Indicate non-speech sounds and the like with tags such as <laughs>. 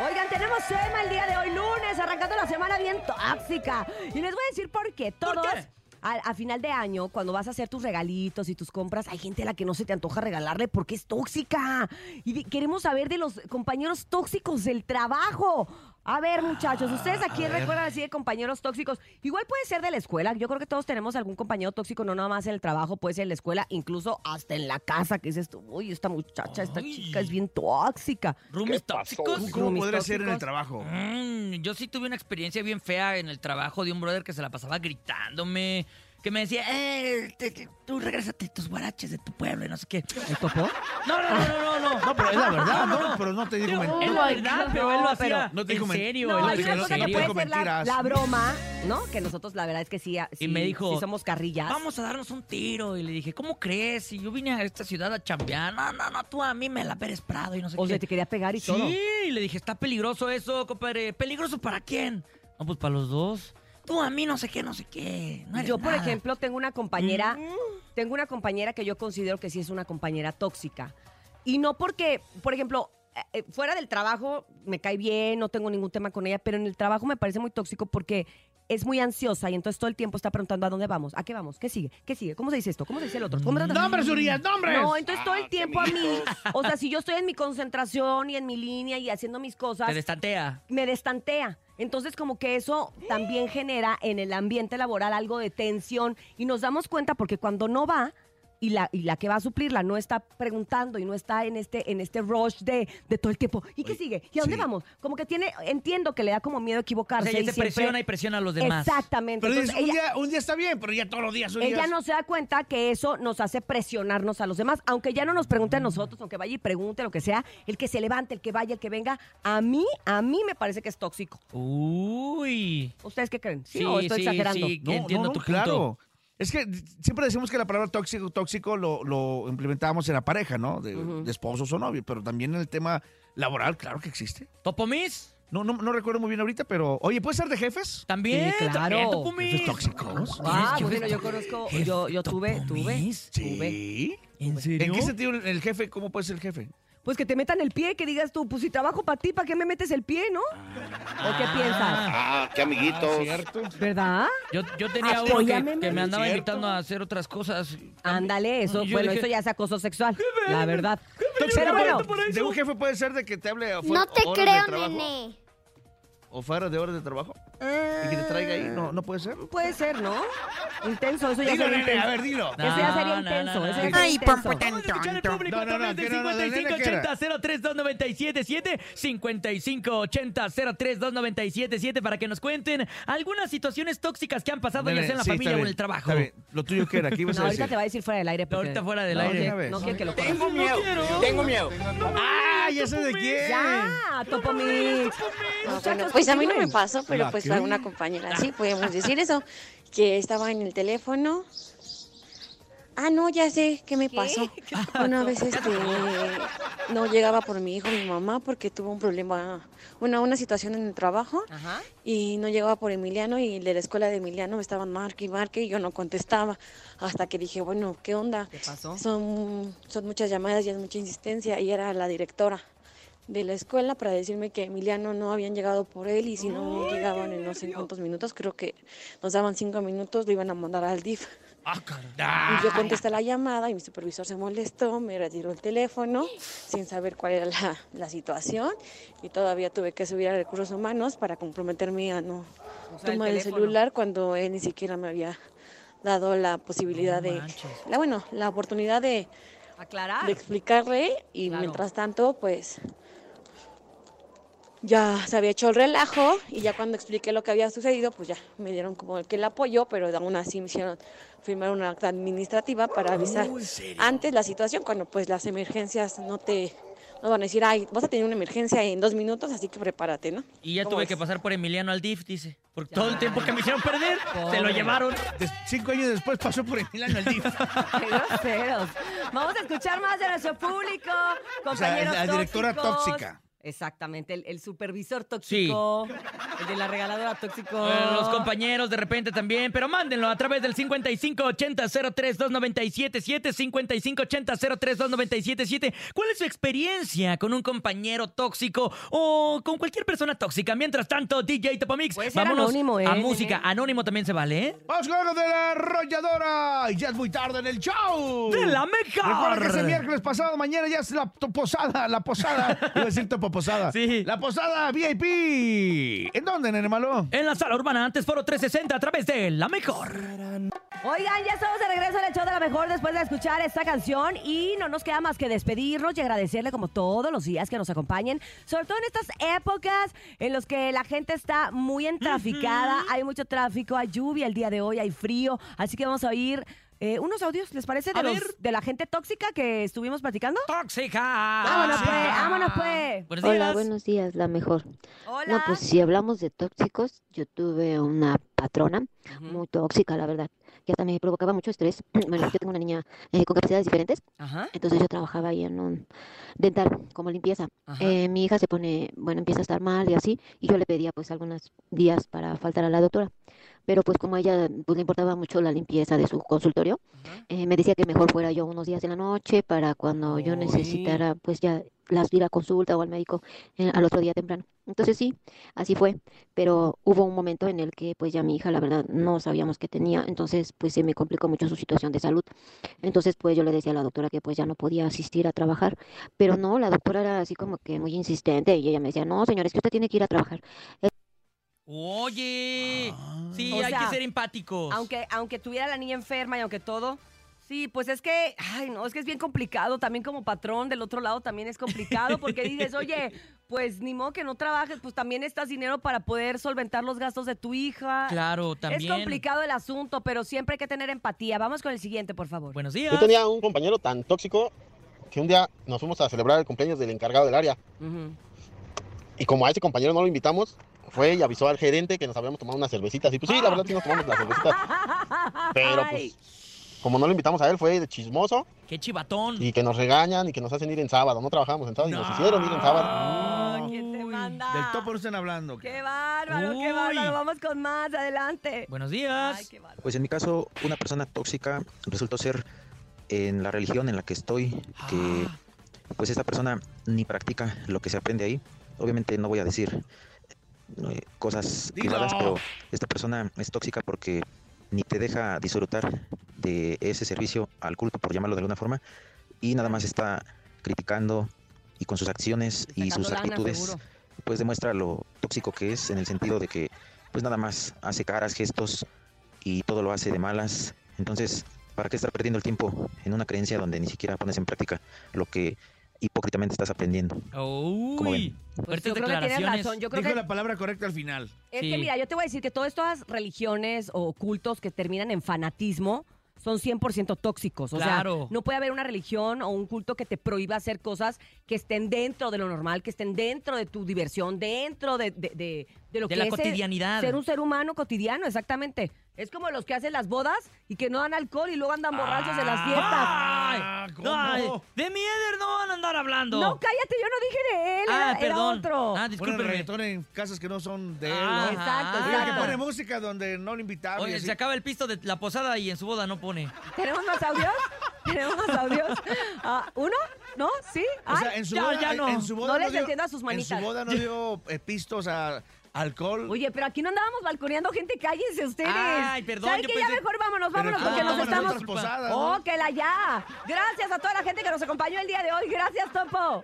Oigan, tenemos tema el día de hoy, lunes, arrancando la semana bien tóxica. Y les voy a decir por qué. ¿Por Todos, qué? A, a final de año, cuando vas a hacer tus regalitos y tus compras, hay gente a la que no se te antoja regalarle porque es tóxica. Y de- queremos saber de los compañeros tóxicos del trabajo. A ver, muchachos, ¿ustedes a quién recuerdan así de compañeros tóxicos? Igual puede ser de la escuela. Yo creo que todos tenemos algún compañero tóxico, no nada más en el trabajo, puede ser en la escuela, incluso hasta en la casa, que dices tú, uy, esta muchacha, esta Ay. chica es bien tóxica. ¿Roomies tóxicos? ¿Cómo, podría ser en el trabajo? Mm, yo sí tuve una experiencia bien fea en el trabajo de un brother que se la pasaba gritándome, que me decía, eh, te- te- tú regrésate tus guaraches de tu pueblo y no sé qué. ¿El topó? No, no, no, no, no. no. No, pero es la verdad, No, ¿no? no. Pero no te digo mentira. es la verdad, pero él lo No, pero hacía no te en serio. No, hay una cosa que puede ser la, la broma, ¿no? Que nosotros la verdad es que sí, sí, Y me dijo, sí somos carrillas. Vamos a darnos un tiro. Y le dije, ¿cómo crees? Si yo vine a esta ciudad a chambear. No, no, no, tú a mí me la Pérez Prado y no sé O qué. sea, te quería pegar y sí, todo. y le dije, está peligroso eso, compadre. ¿Peligroso para quién? No, pues para los dos. Tú a mí no sé qué, no sé qué. No Yo, por nada. ejemplo, tengo una compañera, tengo una compañera que yo considero que sí es una compañera tóxica. Y no porque, por ejemplo, eh, eh, fuera del trabajo me cae bien, no tengo ningún tema con ella, pero en el trabajo me parece muy tóxico porque es muy ansiosa y entonces todo el tiempo está preguntando a dónde vamos, a qué vamos, qué sigue, qué sigue, cómo se dice esto, cómo se dice el otro. ¿Cómo se- ¡Nombres, Urias, nombres! No, entonces todo el tiempo a mí, o sea, si yo estoy en mi concentración y en mi línea y haciendo mis cosas, Te destantea. me destantea. Entonces, como que eso también genera en el ambiente laboral algo de tensión y nos damos cuenta porque cuando no va y la, y la que va a suplirla no está preguntando y no está en este, en este rush de, de todo el tiempo. ¿Y qué sigue? ¿Y a dónde sí. vamos? Como que tiene, entiendo que le da como miedo O equivocarse. sea, ella y se siempre- presiona y presiona a los demás. Exactamente. Pero Entonces, dices, un, ella, día, un día está bien, pero ya todos los días, ella no se da cuenta que eso nos hace presionarnos a los demás. Aunque ya no nos pregunte a nosotros, aunque vaya y pregunte lo que sea, el que se levante, el que vaya, el que venga, a mí, a mí me parece que es tóxico. Uy. ¿Ustedes qué creen? ¿Sí, o estoy sí, exagerando? sí, No, entiendo no, tu punto. Es que siempre decimos que la palabra tóxico, tóxico lo, lo implementábamos en la pareja, ¿no? De, de esposos o novios, pero también en el tema laboral, claro que existe. ¿Topomis? No, no, no recuerdo muy bien ahorita, pero. Oye, ¿puede ser de jefes? También. Sí, claro. También Topomis. ¿Jefes tóxicos? Ah, ¿Jefes bueno, yo conozco, yo, yo tuve, tuve. Sí. ¿En serio? ¿En qué sentido el jefe? ¿Cómo puede ser el jefe? Pues que te metan el pie, que digas tú, pues si trabajo para ti, ¿para qué me metes el pie, no? ¿O qué piensas? Ah, qué amiguitos. cierto. ¿Verdad? Yo, yo tenía uno que, Apóyame, que me mami. andaba ¿Cierto? invitando a hacer otras cosas. Ándale, eso, Y yo bueno, dije, eso ya es acoso sexual, la verdad. Pero bueno, de un jefe puede ser de que te hable afuera, No te horas de creo, trabajo, nene. O fuera de horas de trabajo. Y que te traiga ahí. No, no puede ser. puede ser, ¿no? Intenso, eso ya Dilo, sería nene, intenso. a ver, dilo. Eso ya sería no, intenso, no, eso ya sería Ay, intenso. tan, No, no, no, que no, no, del nene que era. 5580-032977, para que nos cuenten algunas situaciones tóxicas que han pasado ya Nene, sea en la sí, familia está o en bien, el trabajo. está bien. Lo tuyo que era, ¿qué ibas No, a ahorita decir? te va a decir fuera del aire. porque- Ahorita fuera del No, aire. no, No quiere que lo Tengo miedo. Tengo miedo. ¡Ah! Ya sé de quién. Ya, Topo Mix. No, Muchachos, bueno, pues a mí no me pasó, pero ¿La pues a una compañera sí, podemos decir eso, que estaba en el teléfono. Ah, no, ya sé qué me pasó. <laughs> Una vez este, no llegaba por mi hijo, mi mamá, porque tuvo un problema, una, una situación en el trabajo Ajá. y no llegaba por Emiliano y de la escuela de Emiliano me estaban marque y marque y yo no contestaba hasta que dije, bueno, ¿qué onda? ¿Qué pasó? Son, son muchas llamadas y es mucha insistencia y era la directora de la escuela para decirme que Emiliano no habían llegado por él y si no llegaban en no sé cuántos minutos, creo que nos daban cinco minutos, lo iban a mandar al DIF. Ah, caray. Y yo contesté la llamada y mi supervisor se molestó, me retiró el teléfono sin saber cuál era la, la situación y todavía tuve que subir a recursos humanos para comprometerme a no tomar el, celular cuando él ni siquiera me había dado la posibilidad No de, la, bueno, la oportunidad de, Aclarar. de explicarle y Claro. mientras tanto pues ya se había hecho el relajo y ya cuando expliqué lo que había sucedido pues ya me dieron como el que el apoyo pero aún así me hicieron firmar una acta administrativa para avisar antes la situación cuando pues las emergencias no te no van a decir ay vas a tener una emergencia en dos minutos así que prepárate no Y ya ¿Cómo tuve ves? que pasar por Emiliano al DIF, dice. Por todo el tiempo que me hicieron perder, se lo llevaron. Des- cinco años después pasó por Emiliano el DIF. <laughs> Qué groseros. Vamos a escuchar más de nuestro público, O sea, compañeros la directora tóxicos. tóxica. Exactamente, el, el supervisor tóxico, el de la regaladora tóxico. Eh, los compañeros de repente también, pero mándenlo a través del 5580-032977, 5580-032977. ¿Cuál es su experiencia con un compañero tóxico o con cualquier persona tóxica? Mientras tanto, DJ Topomix, vámonos anónimo, ¿eh, a nene? música. Anónimo también se vale, ¿eh? Vamos con algo de la arrolladora. Y ya es muy tarde en el show. ¡De la Recuerda que ese mejor! miércoles pasado, mañana ya es la posada, la posada. <laughs> Iba a decir topo posada. Sí. La posada VIP. ¿En dónde, nene malo? En la sala urbana, antes foro 360, a través de La Mejor. Oigan, ya estamos de regreso en el show de la mejor después de escuchar esta canción y no nos queda más que despedirnos y agradecerle como todos los días que nos acompañen, sobre todo en estas épocas en los que la gente está muy entraficada, hay mucho tráfico, hay lluvia el día de hoy, hay frío, así que vamos a oír eh, unos audios, ¿les parece? De, los- la gente tóxica que estuvimos platicando. ¡Tóxica! Vámonos pues, vámonos pues. Buenos Hola, días. buenos días, la mejor. Hola. No, pues si hablamos de tóxicos, yo tuve una patrona muy tóxica, la verdad, que hasta me provocaba mucho estrés. <clears throat> Bueno, yo tengo una niña eh, con capacidades diferentes, Ajá. entonces yo trabajaba ahí en un dental como limpieza. Eh, mi hija se pone, bueno, empieza a estar mal y así, y yo le pedía pues algunos días para faltar a la doctora. Pero pues como a ella pues, le importaba mucho la limpieza de su consultorio, eh, me decía que mejor fuera yo unos días en la noche para cuando yo necesitara pues ya las ir a consulta o al médico eh, al otro día temprano. Entonces sí, así fue, pero hubo un momento en el que pues ya mi hija la verdad no sabíamos qué tenía, entonces pues se me complicó mucho su situación de salud. Entonces pues yo le decía a la doctora que pues ya no podía asistir a trabajar, pero no, la doctora era así como que muy insistente y ella me decía, no señores, que usted tiene que ir a trabajar. Oye, sí, O hay sea, que ser empáticos. Aunque, aunque tuviera la niña enferma y aunque todo. Sí, pues es que, ay, no, es que es bien complicado. También como patrón del otro lado también es complicado porque dices, <laughs> oye, pues ni modo que no trabajes, pues también estás dinero para poder solventar los gastos de tu hija. Claro, también. Es complicado el asunto, pero siempre hay que tener empatía. Vamos con el siguiente, por favor. Buenos días. Yo tenía un compañero tan tóxico que un día nos fuimos a celebrar el cumpleaños del encargado del área. Y como a ese compañero no lo invitamos, fue y avisó al gerente que nos habíamos tomado unas cervecitas. Y pues sí, la verdad sí nos tomamos las cervecitas. <laughs> Pero pues, como no lo invitamos a él, fue de chismoso Qué chivatón. y que nos regañan y que nos hacen ir en sábado. No trabajamos en sábado y nos No. hicieron ir en sábado. ¿Quién te manda? Del topo no están hablando. Qué bárbaro, qué bárbaro. Vamos con más, adelante. Buenos días. Ay, qué bárbaro. Pues en mi caso, una persona tóxica resultó ser en la religión en la que estoy, que Ah, pues esta persona ni practica lo que se aprende ahí. Obviamente no voy a decir eh, cosas privadas, pero esta persona es tóxica porque ni te deja disfrutar de ese servicio al culto, por llamarlo de alguna forma, y nada más está criticando y con sus acciones y Sacando sus lana, actitudes seguro. pues demuestra lo tóxico que es en el sentido de que pues nada más hace caras, gestos y todo lo hace de malas. Entonces, ¿para qué estar perdiendo el tiempo en una creencia donde ni siquiera pones en práctica lo que hipócritamente estás aprendiendo? ¿Cómo Uy? Pues yo creo que tienes razón. Yo creo Dijo que la palabra correcta al final. Es Sí. que mira, yo te voy a decir que todas estas religiones o cultos que terminan en fanatismo son 100% tóxicos. O Claro. sea, no puede haber una religión o un culto que te prohíba hacer cosas que estén dentro de lo normal, que estén dentro de tu diversión, dentro de, de, de- de lo que la es ser- cotidianidad. Ser un ser humano cotidiano, exactamente. Es como los que hacen las bodas y que no dan alcohol y luego andan borrachos en las fiestas. ¡Ay! Ah, ¿cómo? Ay, de mi Eder no van a andar hablando. No, cállate, yo no dije de él, ah, era, era perdón. otro. Ah, discúlpeme. reggaetón en casas que no son de él. Ah, ¿no? Exacto, Oiga, que pone música donde no lo invitaron. Oye, se acaba el pisto de la posada y en su boda no pone. ¿Tenemos más audios? ¿Tenemos más audios? <laughs> Ah, ¿Uno? ¿No? ¿Sí? O sea, en su ya, boda, ya en- no. en su boda No les dio- entiendo a sus En manitas. su boda no dio eh, pistos a alcohol. Oye, pero aquí no andábamos balconeando gente, cállense ustedes. Ay, perdón, ¿Saben qué? Ya mejor vámonos, vámonos, ¿cómo porque nos estamos... otras posadas, no? ¡Oh, que la ya! Gracias a toda la gente que nos acompañó el día de hoy. Gracias, Topo.